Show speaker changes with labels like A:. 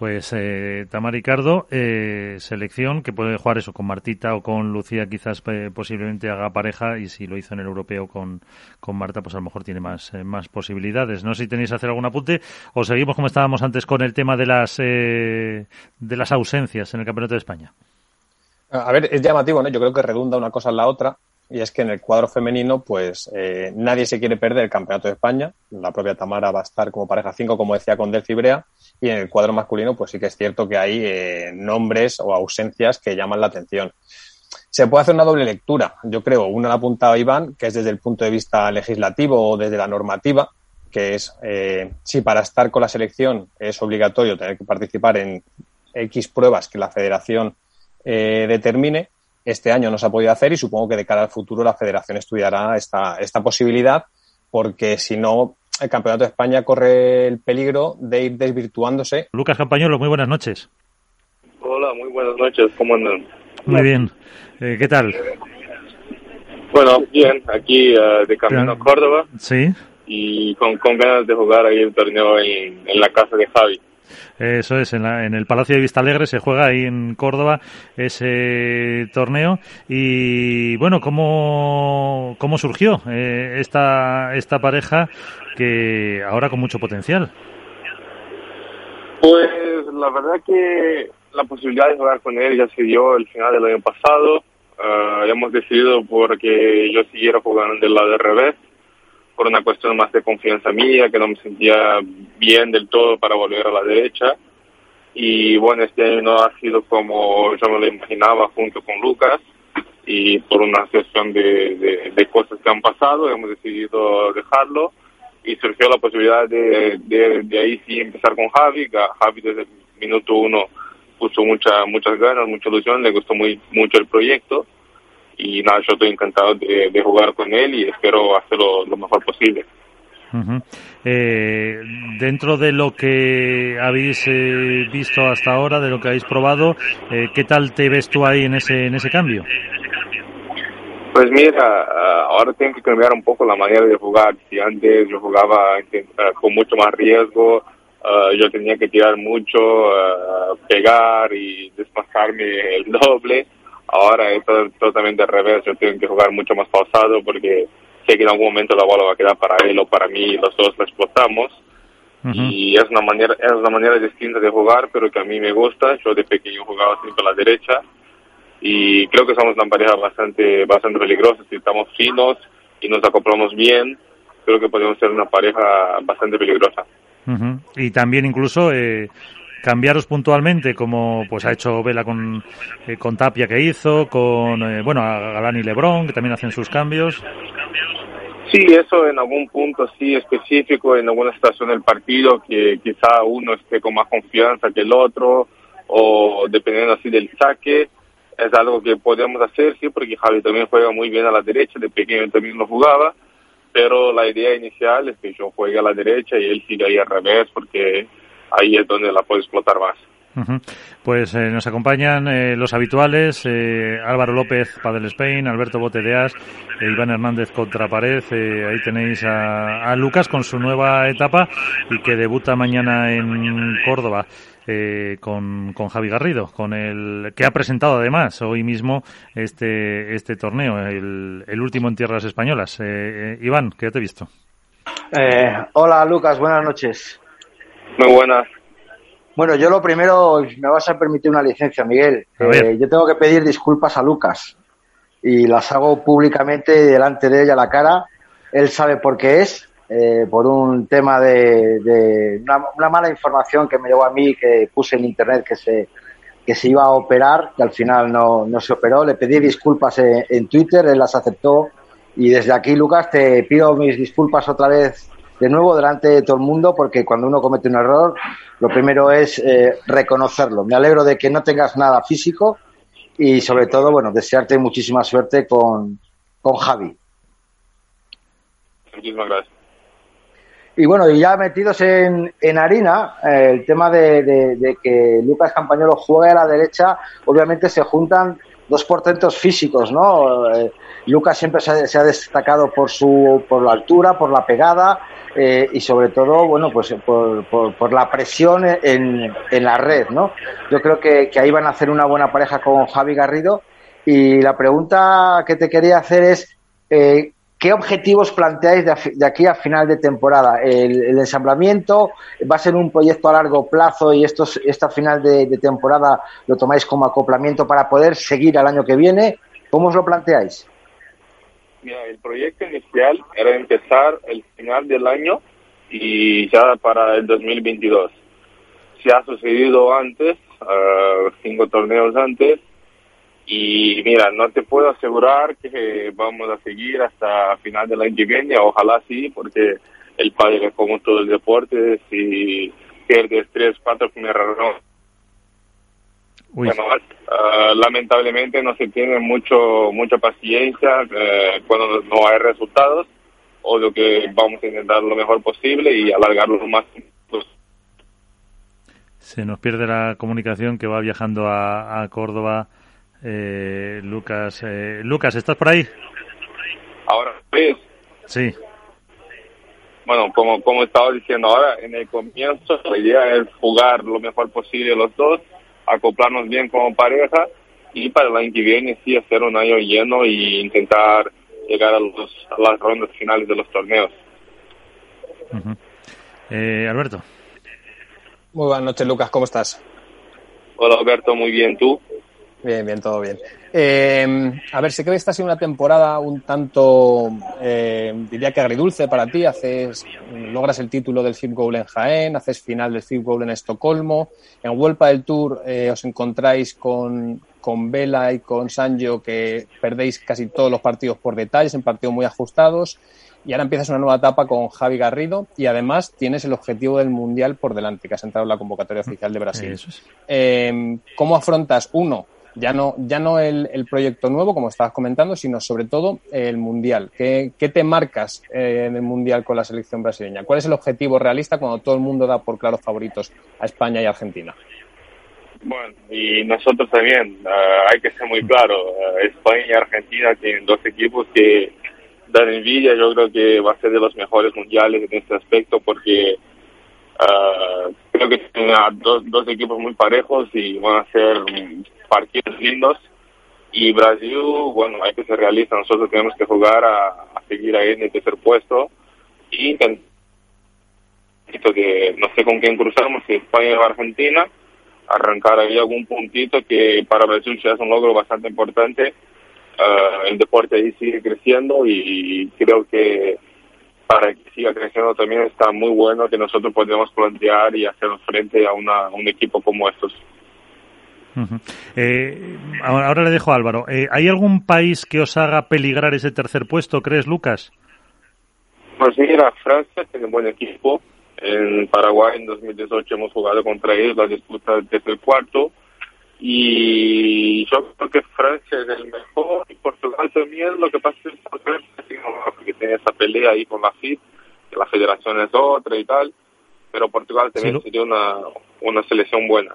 A: Pues eh, Tamar Ricardo, eh, selección que puede jugar eso con Martita o con Lucía, quizás eh, posiblemente haga pareja y si lo hizo en el europeo con, con Marta, pues a lo mejor tiene más, eh, más posibilidades. No sé si tenéis que hacer algún apunte o seguimos como estábamos antes con el tema de las, de las ausencias en el Campeonato de España.
B: A ver, es llamativo, ¿no? Yo creo que redunda una cosa en la otra y es que en el cuadro femenino, pues eh, nadie se quiere perder el Campeonato de España. La propia Tamara va a estar como pareja 5, como decía con Del Cibrea. Y en el cuadro masculino, pues sí que es cierto que hay eh, nombres o ausencias que llaman la atención. Se puede hacer una doble lectura, yo creo. Una la apuntado Iván, que es desde el punto de vista legislativo o desde la normativa, que es eh, si para estar con la selección es obligatorio tener que participar en X pruebas que la federación determine este año no se ha podido hacer y supongo que de cara al futuro la federación estudiará esta, esta posibilidad porque si no el Campeonato de España corre el peligro de ir desvirtuándose.
A: Lucas Campañolo, muy buenas noches.
C: Hola, muy buenas noches, ¿cómo andan?
A: Muy bien, eh, ¿qué tal?
C: Bueno, bien, aquí uh, de camino a Córdoba.
A: Sí.
C: Y con, con ganas de jugar ahí el torneo en, en la casa de Javi.
A: Eso es, en, la, en, el Palacio de Vista Alegre se juega ahí en Córdoba ese torneo. Y bueno, ¿cómo, cómo surgió eh, esta, esta pareja que ahora con mucho potencial?
C: Pues la verdad que la posibilidad de jugar con él ya se dio el final del año pasado. Uh, hemos decidido porque yo siguiera jugando del lado de revés por una cuestión más de confianza mía, que no me sentía bien del todo para volver a la derecha. Y bueno, este año no ha sido como yo me lo imaginaba junto con Lucas y por una cuestión de, cosas que han pasado hemos decidido dejarlo y surgió la posibilidad de, de, ahí sí empezar con Javi, Javi desde el minuto uno puso mucha, muchas ganas, mucha ilusión, le gustó muy mucho el proyecto y nada, yo estoy encantado de, de jugar con él y espero hacerlo lo mejor posible.
A: Uh -huh. eh, dentro de lo que habéis eh, visto hasta ahora, de lo que habéis probado, eh, ¿qué tal te ves tú ahí en ese, en ese cambio?
C: Pues mira, uh, ahora tengo que cambiar un poco la manera de jugar. Si antes yo jugaba uh, con mucho más riesgo, uh, yo tenía que tirar mucho, pegar y desplazarme el doble Ahora es totalmente al revés, yo tengo que jugar mucho más pausado porque sé que en algún momento la bola va a quedar para él o para mí y los dos la explotamos. Uh -huh. Y es una manera es una manera distinta de jugar, pero que a mí me gusta. Yo de pequeño jugaba siempre a la derecha y creo que somos una pareja bastante bastante peligrosa. Si estamos finos y nos acoplamos bien, creo que podemos ser una pareja bastante peligrosa.
A: Uh -huh. Y también incluso eh, cambiaros puntualmente, como pues ha hecho Vela con, eh, con Tapia que hizo, con eh, bueno a Galán y Lebrón que también hacen sus cambios.
C: Sí, eso en algún punto sí específico, en alguna situación del partido que quizá uno esté con más confianza que el otro o dependiendo así del saque, es algo que podemos hacer, sí, porque Javi también juega muy bien a la derecha, de pequeño también lo jugaba, pero la idea inicial es que yo juegue a la derecha y él siga ahí al revés porque ahí es donde la puede explotar más.
A: Uh -huh. Pues eh, nos acompañan eh, los habituales, eh, Álvaro López, Padel Spain, Alberto Botedeas, Iván Hernández contra pared, ahí tenéis a, a, Lucas con su nueva etapa y que debuta mañana en Córdoba. con, con Javi Garrido, con el que ha presentado además hoy mismo este, este torneo, el, el último en tierras españolas. Iván, ¿qué te he visto?
D: hola Lucas, buenas noches.
C: Muy buenas.
D: Bueno, yo lo primero, me vas a permitir una licencia, Miguel. Eh, yo tengo que pedir disculpas a Lucas y las hago públicamente delante de ella a la cara. Él sabe por qué es, eh, por un tema de, de una, una, mala información que me llegó a mí, que puse en internet que se, que se iba a operar, que al final no, no se operó. Le pedí disculpas en, en Twitter, él las aceptó. Y desde aquí, Lucas, te pido mis disculpas otra vez de nuevo delante de todo el mundo, porque cuando uno comete un error, lo primero es eh, reconocerlo. Me alegro de que no tengas nada físico y sobre todo, bueno, desearte muchísima suerte con, con Javi.
C: Muchísimas gracias.
D: Y bueno, y ya metidos en, en harina, eh, el tema de, de, de, que Lucas Campañolo juegue a la derecha, obviamente se juntan dos portentos físicos, ¿no? Eh, Lucas siempre se ha, se ha, destacado por su por la altura, por la pegada, eh, y sobre todo, bueno, pues por, por, la presión en, en, la red, ¿no? Yo creo que, ahí van a hacer una buena pareja con Javi Garrido y la pregunta que te quería hacer es, eh, ¿qué objetivos planteáis de, aquí a final de temporada? ¿El, ensamblamiento va a ser un proyecto a largo plazo y esto, esta final de, temporada lo tomáis como acoplamiento para poder seguir al año que viene? ¿Cómo os lo planteáis?
C: Mira, el proyecto inicial era empezar el final del año y ya para el 2022. Se ha sucedido antes, uh, cinco torneos antes, y mira, no te puedo asegurar que vamos a seguir hasta final del año que viene, ojalá sí, porque el padre, como todo el deporte, si pierdes tres, cuatro primeras rondas, bueno, uh, lamentablemente no se tiene mucho mucha paciencia uh, cuando no hay resultados, o lo que vamos a intentar lo mejor posible y alargarlo lo más
A: Se nos pierde la comunicación que va viajando a, a Córdoba eh, Lucas, eh, Lucas, ¿estás por ahí?
C: Ahora, ¿ves?
A: Sí.
C: Bueno, como, como estaba diciendo ahora, en el comienzo la idea es jugar lo mejor posible los dos, acoplarnos bien como pareja y para el año que viene sí hacer un año lleno e intentar llegar a, los, a las rondas finales de los torneos.
A: eh, Alberto.
B: Muy buenas noches, Lucas, ¿cómo estás?
C: Hola, Alberto, muy bien, ¿tú?
B: Bien, bien, todo bien. Eh, a ver, sé que esta ha sido una temporada un tanto, eh, diría que agridulce para ti. Haces, logras el título del FIP Goal en Jaén, haces final del FIP Goal en Estocolmo. En Vuelta del Tour eh, os encontráis con, con Vela y con Sanjo que perdéis casi todos los partidos por detalles, en partidos muy ajustados y ahora empiezas una nueva etapa con Javi Garrido y además tienes el objetivo del Mundial por delante, que has entrado en la convocatoria oficial de Brasil. Eh, ¿Cómo afrontas, uno, ya no, ya no el, el, proyecto nuevo, como estabas comentando, sino sobre todo el Mundial. ¿Qué, qué te marcas eh, en el Mundial con la selección brasileña? ¿Cuál es el objetivo realista cuando todo el mundo da por claros favoritos a España y Argentina?
C: Bueno, y nosotros también, uh, hay que ser muy claro, uh, España y Argentina tienen dos equipos que dan envidia, yo creo que va a ser de los mejores mundiales en este aspecto porque uh, creo que tienen dos, dos equipos muy parejos y van a ser partidos lindos. Y Brasil, bueno, hay que ser realista, nosotros tenemos que jugar a, seguir ahí en el tercer puesto y que no sé con quién cruzamos, si España o Argentina, arrancar ahí algún puntito que para Brasil ya es un logro bastante importante. Uh, el deporte ahí sigue creciendo y creo que para que siga creciendo también está muy bueno que nosotros podamos plantear y hacer frente a, una, un equipo como estos
A: eh, ahora, le dejo a Álvaro. Eh, ¿Hay algún país que os haga peligrar ese tercer puesto, crees, Lucas?
C: Pues mira, Francia tiene un buen equipo. En Paraguay en 2018 hemos jugado contra ellos la disputa desde el cuarto. Y yo creo que Francia es el mejor y Portugal también. Lo que pasa es que tiene esa pelea ahí con la FIP, que la federación es otra y tal. Pero Portugal también sería una, una selección buena.